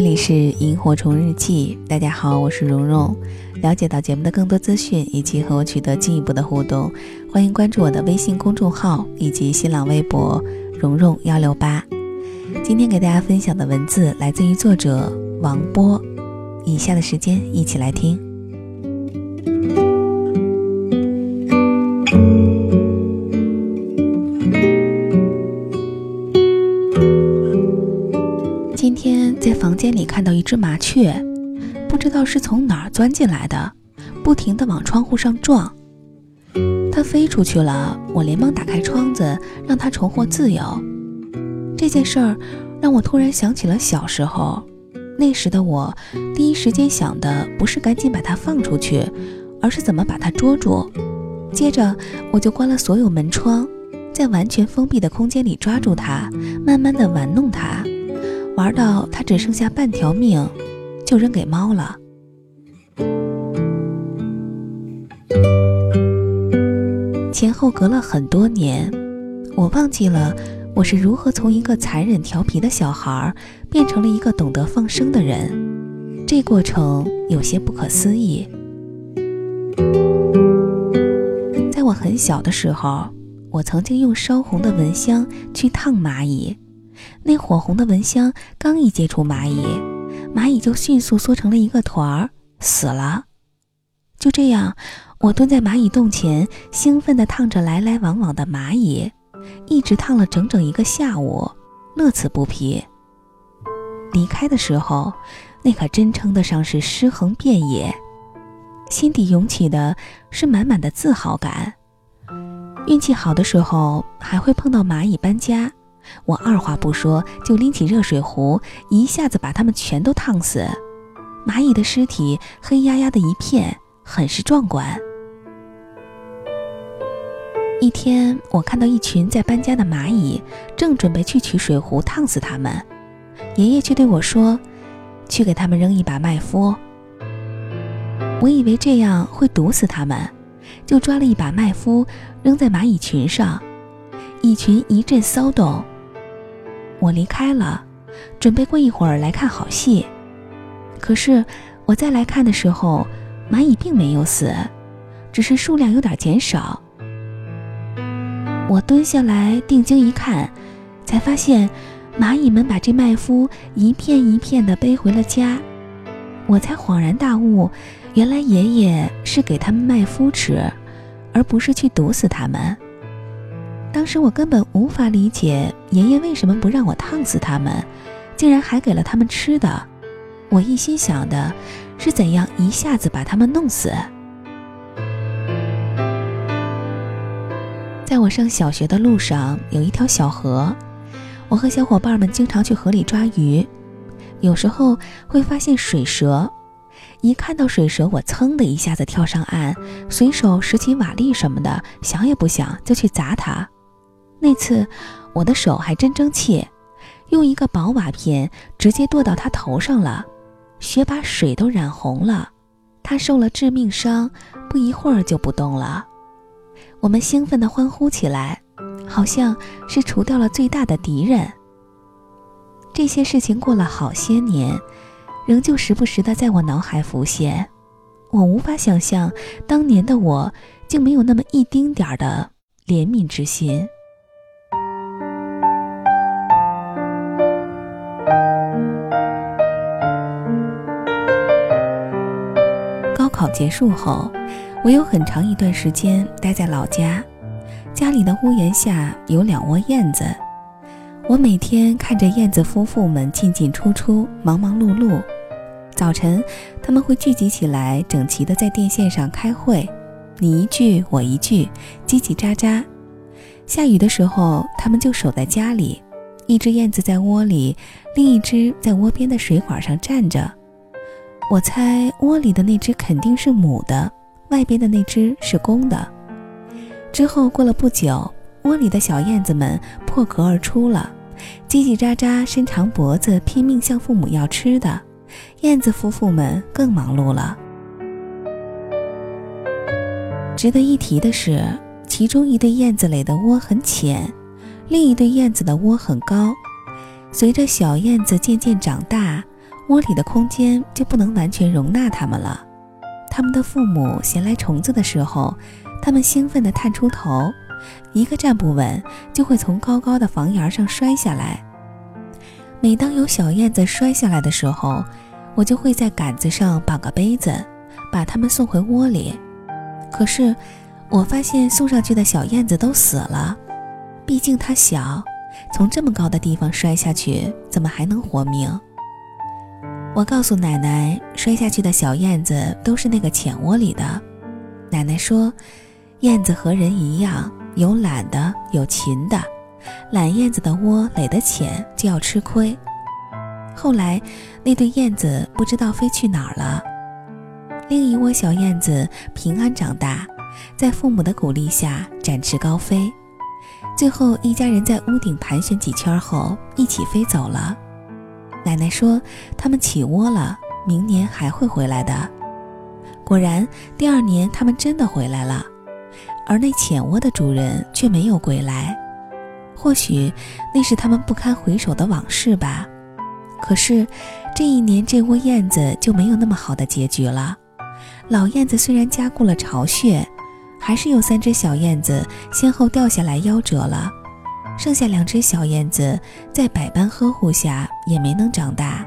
这里是萤火虫日记，大家好，我是蓉蓉。了解到节目的更多资讯以及和我取得进一步的互动，欢迎关注我的微信公众号以及新浪微博蓉蓉幺六八。今天给大家分享的文字来自于作者王波。以下的时间一起来听。天在房间里看到一只麻雀，不知道是从哪儿钻进来的，不停地往窗户上撞。它飞出去了，我连忙打开窗子，让它重获自由。这件事儿让我突然想起了小时候。那时的我，第一时间想的不是赶紧把它放出去，而是怎么把它捉住。接着，我就关了所有门窗，在完全封闭的空间里抓住它，慢慢地玩弄它，玩到它只剩下半条命，就扔给猫了。前后隔了很多年，我忘记了。我是如何从一个残忍调皮的小孩变成了一个懂得放生的人？这过程有些不可思议。在我很小的时候，我曾经用烧红的蚊香去烫蚂蚁，那火红的蚊香刚一接触蚂蚁，蚂蚁就迅速缩成了一个团儿，死了。就这样，我蹲在蚂蚁洞前，兴奋地烫着来来往往的蚂蚁。一直烫了整整一个下午，乐此不疲。离开的时候，那可真称得上是尸横遍野，心底涌起的是满满的自豪感。运气好的时候，还会碰到蚂蚁搬家，我二话不说就拎起热水壶，一下子把它们全都烫死。蚂蚁的尸体黑压压的一片，很是壮观。一天，我看到一群在搬家的蚂蚁，正准备去取水壶烫死它们，爷爷却对我说：“去给他们扔一把麦麸。”我以为这样会毒死它们，就抓了一把麦麸扔在蚂蚁群上，蚁群一阵骚动。我离开了，准备过一会儿来看好戏。可是我再来看的时候，蚂蚁并没有死，只是数量有点减少。我蹲下来定睛一看，才发现蚂蚁们把这麦麸一片一片地背回了家。我才恍然大悟，原来爷爷是给他们麦麸吃，而不是去毒死他们。当时我根本无法理解爷爷为什么不让我烫死他们，竟然还给了他们吃的。我一心想的是怎样一下子把他们弄死。在我上小学的路上，有一条小河，我和小伙伴们经常去河里抓鱼，有时候会发现水蛇，一看到水蛇，我噌的一下子跳上岸，随手拾起瓦砾什么的，想也不想就去砸它。那次我的手还真争气，用一个薄瓦片直接剁到他头上了，血把水都染红了，他受了致命伤，不一会儿就不动了。我们兴奋地欢呼起来，好像是除掉了最大的敌人。这些事情过了好些年，仍旧时不时地在我脑海浮现。我无法想象，当年的我竟没有那么一丁点儿的怜悯之心。考结束后。我有很长一段时间待在老家，家里的屋檐下有两窝燕子。我每天看着燕子夫妇们进进出出、忙忙碌碌。早晨，他们会聚集起来，整齐地在电线上开会，你一句我一句，叽叽喳喳。下雨的时候，他们就守在家里，一只燕子在窝里，另一只在窝边的水管上站着。我猜窝里的那只肯定是母的。外边的那只是公的。之后过了不久，窝里的小燕子们破壳而出了，叽叽喳喳，伸长脖子，拼命向父母要吃的。燕子夫妇们更忙碌了。值得一提的是，其中一对燕子垒的窝很浅，另一对燕子的窝很高。随着小燕子渐渐长大，窝里的空间就不能完全容纳它们了。他们的父母衔来虫子的时候，他们兴奋地探出头，一个站不稳就会从高高的房檐上摔下来。每当有小燕子摔下来的时候，我就会在杆子上绑个杯子，把它们送回窝里。可是，我发现送上去的小燕子都死了，毕竟它小，从这么高的地方摔下去，怎么还能活命？我告诉奶奶，摔下去的小燕子都是那个浅窝里的。奶奶说，燕子和人一样，有懒的，有勤的。懒燕子的窝垒得浅，就要吃亏。后来，那对燕子不知道飞去哪儿了。另一窝小燕子平安长大，在父母的鼓励下展翅高飞。最后，一家人在屋顶盘旋几圈后，一起飞走了。奶奶说，他们起窝了，明年还会回来的。果然，第二年他们真的回来了，而那浅窝的主人却没有归来。或许那是他们不堪回首的往事吧。可是，这一年这窝燕子就没有那么好的结局了。老燕子虽然加固了巢穴，还是有三只小燕子先后掉下来夭折了。剩下两只小燕子在百般呵护下也没能长大。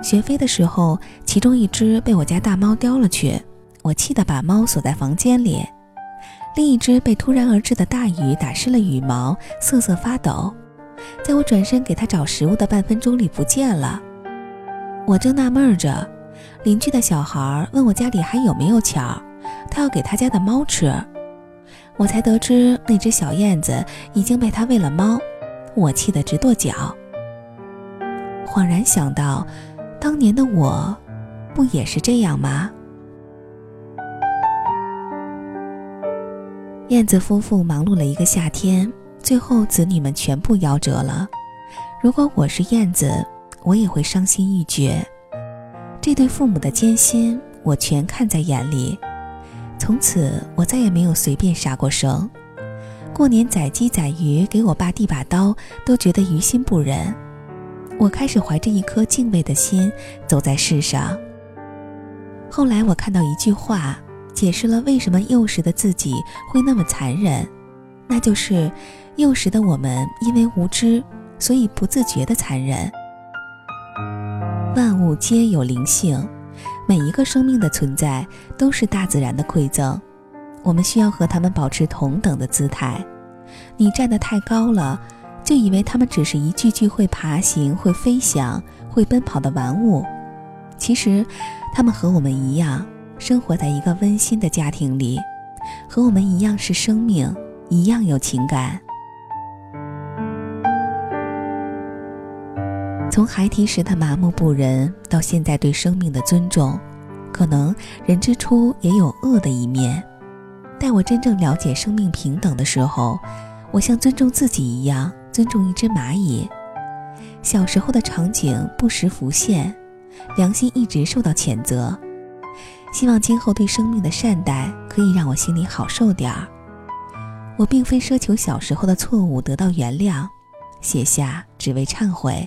学飞的时候，其中一只被我家大猫叼了去，我气得把猫锁在房间里。另一只被突然而至的大雨打湿了羽毛，瑟瑟发抖，在我转身给它找食物的半分钟里不见了。我正纳闷着，邻居的小孩问我家里还有没有巧，他要给他家的猫吃，我才得知那只小燕子已经被他喂了猫，我气得直跺脚。恍然想到，当年的我，不也是这样吗？燕子夫妇忙碌了一个夏天，最后子女们全部夭折了。如果我是燕子，我也会伤心欲绝。这对父母的艰辛，我全看在眼里。从此，我再也没有随便杀过生。过年宰鸡宰鱼，给我爸递把刀，都觉得于心不忍。我开始怀着一颗敬畏的心走在世上。后来，我看到一句话。解释了为什么幼时的自己会那么残忍，那就是幼时的我们因为无知，所以不自觉的残忍。万物皆有灵性，每一个生命的存在都是大自然的馈赠，我们需要和它们保持同等的姿态。你站得太高了，就以为它们只是一具具会爬行、会飞翔、会奔跑的玩物，其实，它们和我们一样。生活在一个温馨的家庭里，和我们一样是生命，一样有情感。从孩提时的麻木不仁，到现在对生命的尊重，可能人之初也有恶的一面。待我真正了解生命平等的时候，我像尊重自己一样尊重一只蚂蚁。小时候的场景不时浮现，良心一直受到谴责。希望今后对生命的善待可以让我心里好受点儿。我并非奢求小时候的错误得到原谅，写下只为忏悔，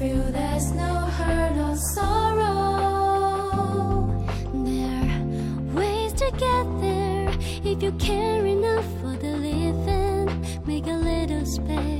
feel there's no hurt or sorrow. There are ways to get there if you care enough for the living. Make a little space.